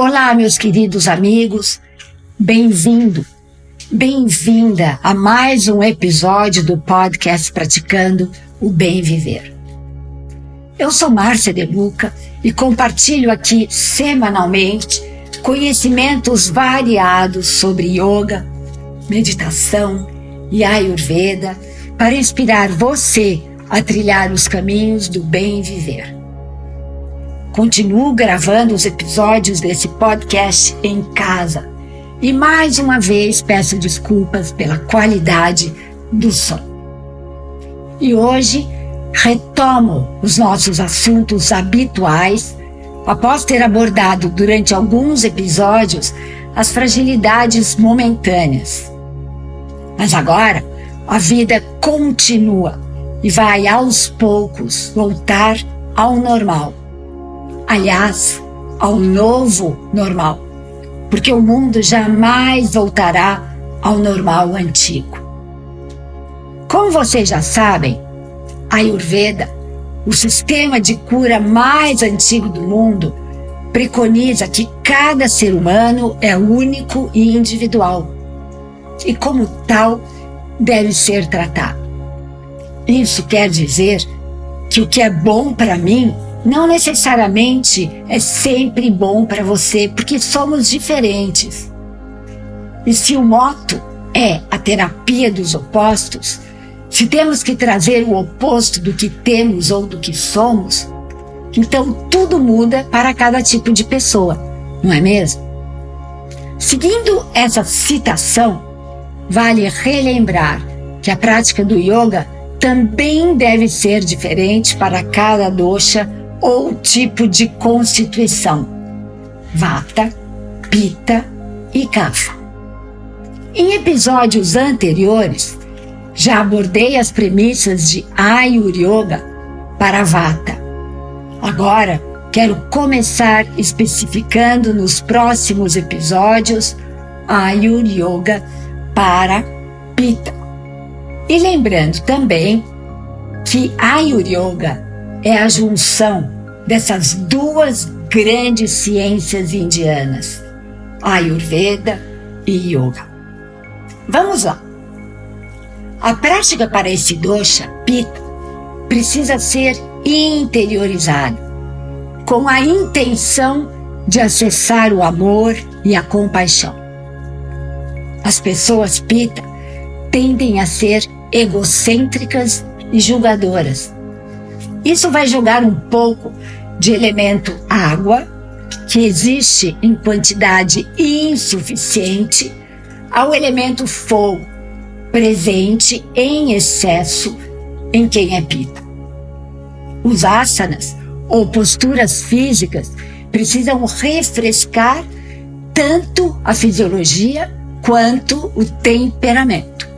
Olá, meus queridos amigos, bem-vindo, bem-vinda a mais um episódio do podcast Praticando o Bem Viver. Eu sou Márcia De Luca e compartilho aqui semanalmente conhecimentos variados sobre yoga, meditação e ayurveda para inspirar você a trilhar os caminhos do bem viver. Continuo gravando os episódios desse podcast em casa e mais uma vez peço desculpas pela qualidade do som. E hoje retomo os nossos assuntos habituais após ter abordado durante alguns episódios as fragilidades momentâneas. Mas agora a vida continua e vai aos poucos voltar ao normal aliás, ao novo normal, porque o mundo jamais voltará ao normal antigo. Como vocês já sabem, a Ayurveda, o sistema de cura mais antigo do mundo, preconiza que cada ser humano é único e individual, e como tal deve ser tratado. Isso quer dizer que o que é bom para mim não necessariamente é sempre bom para você, porque somos diferentes. E se o moto é a terapia dos opostos, se temos que trazer o oposto do que temos ou do que somos, então tudo muda para cada tipo de pessoa, não é mesmo? Seguindo essa citação, vale relembrar que a prática do yoga também deve ser diferente para cada dosha ou tipo de constituição: Vata, Pita e Kapha. Em episódios anteriores, já abordei as premissas de Ayur Yoga para Vata. Agora, quero começar especificando nos próximos episódios Ayur Yoga para Pita. E lembrando também que Ayur Yoga é a junção dessas duas grandes ciências indianas, Ayurveda e Yoga. Vamos lá. A prática para esse dosha, Pitta, precisa ser interiorizada, com a intenção de acessar o amor e a compaixão. As pessoas Pitta tendem a ser egocêntricas e julgadoras isso vai jogar um pouco de elemento água, que existe em quantidade insuficiente, ao elemento fogo, presente em excesso em quem é pita. Os asanas, ou posturas físicas, precisam refrescar tanto a fisiologia quanto o temperamento.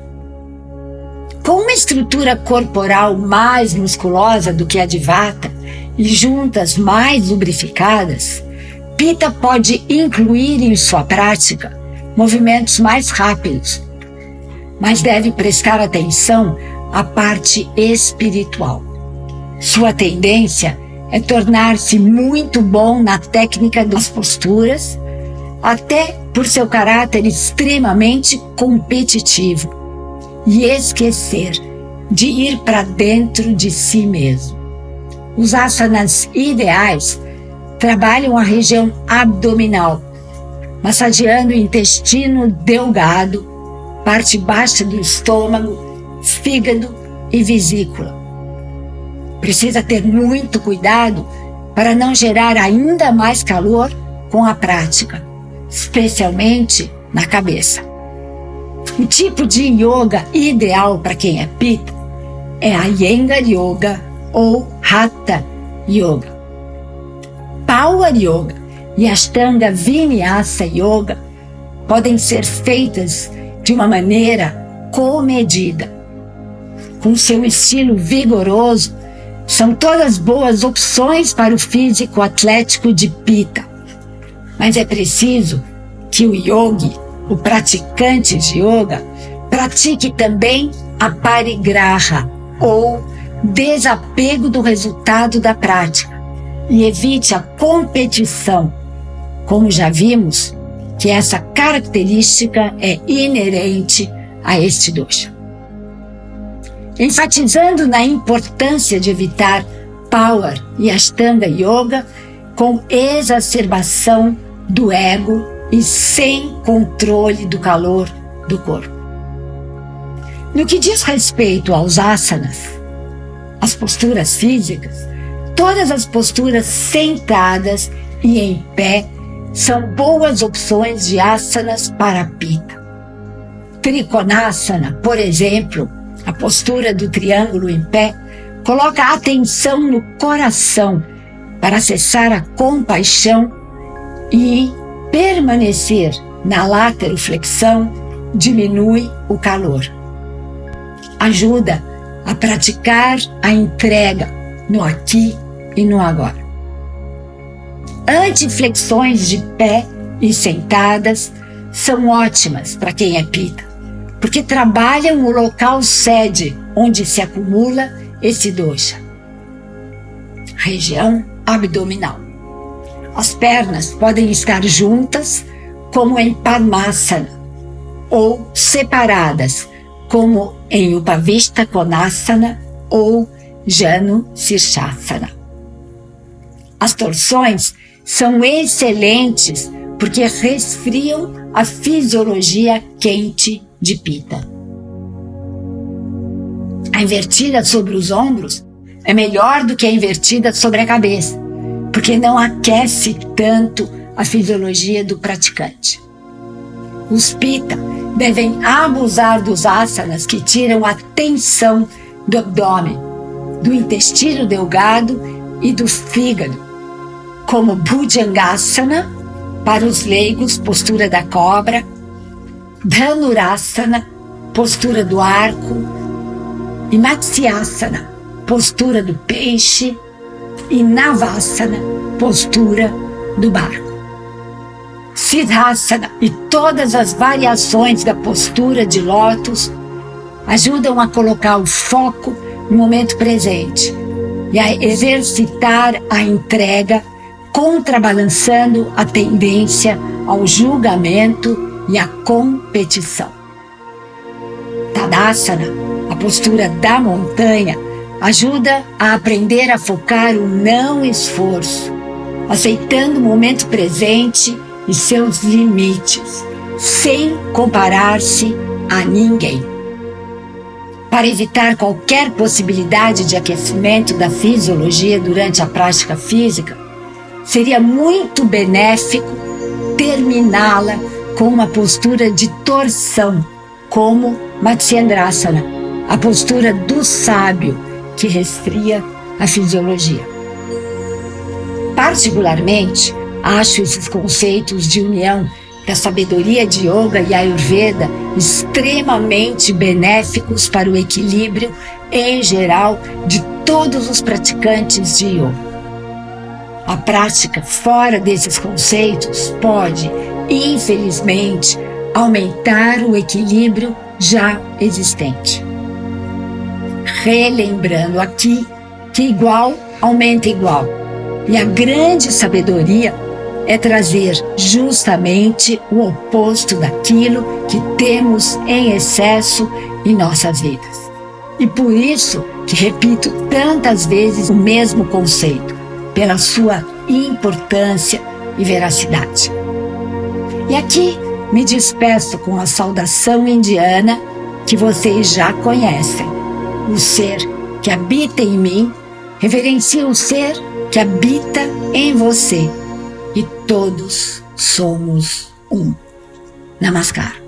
Com uma estrutura corporal mais musculosa do que a de Vata e juntas mais lubrificadas, Pita pode incluir em sua prática movimentos mais rápidos, mas deve prestar atenção à parte espiritual. Sua tendência é tornar-se muito bom na técnica das posturas, até por seu caráter extremamente competitivo e esquecer de ir para dentro de si mesmo. Os asanas ideais trabalham a região abdominal, massageando o intestino delgado, parte baixa do estômago, fígado e vesícula. Precisa ter muito cuidado para não gerar ainda mais calor com a prática, especialmente na cabeça. O tipo de yoga ideal para quem é Pitta é a Yenga Yoga ou Hatha Yoga. Power Yoga e Ashtanga Vinyasa Yoga podem ser feitas de uma maneira comedida. Com seu estilo vigoroso, são todas boas opções para o físico atlético de Pitta. Mas é preciso que o yogi o praticante de yoga pratique também a parigraha, ou desapego do resultado da prática, e evite a competição, como já vimos, que essa característica é inerente a este dosha. Enfatizando na importância de evitar Power e Ashtanga Yoga com exacerbação do ego e sem controle do calor do corpo. No que diz respeito aos asanas, as posturas físicas, todas as posturas sentadas e em pé são boas opções de asanas para a pita. Trikonasana, por exemplo, a postura do triângulo em pé, coloca atenção no coração para acessar a compaixão e permanecer na lateroflexão diminui o calor. Ajuda a praticar a entrega no aqui e no agora. Antiflexões de pé e sentadas são ótimas para quem é pita, porque trabalham o local sede onde se acumula esse dosha. Região abdominal. As pernas podem estar juntas, como em Padmasana, ou separadas, como em Upavista Konasana ou Janu Sirshasana. As torções são excelentes porque resfriam a fisiologia quente de Pita. A invertida sobre os ombros é melhor do que a invertida sobre a cabeça, porque não aquece tanto a fisiologia do praticante. Os Pita devem abusar dos asanas que tiram a tensão do abdômen, do intestino delgado e do fígado, como Bhujangasana, para os leigos, postura da cobra, Dhanurasana, postura do arco, e Matsyasana, postura do peixe, e Navasana, postura do barco. Siddhasana e todas as variações da postura de lótus ajudam a colocar o foco no momento presente e a exercitar a entrega, contrabalançando a tendência ao julgamento e à competição. Tadasana, a postura da montanha, ajuda a aprender a focar o não esforço, aceitando o momento presente e seus limites, sem comparar-se a ninguém. Para evitar qualquer possibilidade de aquecimento da fisiologia durante a prática física, seria muito benéfico terminá-la com uma postura de torção, como Matsyendrasana, a postura do sábio que resfria a fisiologia. Particularmente, Acho esses conceitos de união da sabedoria de yoga e ayurveda extremamente benéficos para o equilíbrio em geral de todos os praticantes de yoga. A prática fora desses conceitos pode, infelizmente, aumentar o equilíbrio já existente. Relembrando aqui que igual aumenta igual, e a grande sabedoria é trazer justamente o oposto daquilo que temos em excesso em nossas vidas. E por isso que repito tantas vezes o mesmo conceito, pela sua importância e veracidade. E aqui me despeço com a saudação indiana que vocês já conhecem. O ser que habita em mim reverencia o ser que habita em você e todos somos um. Namaskar.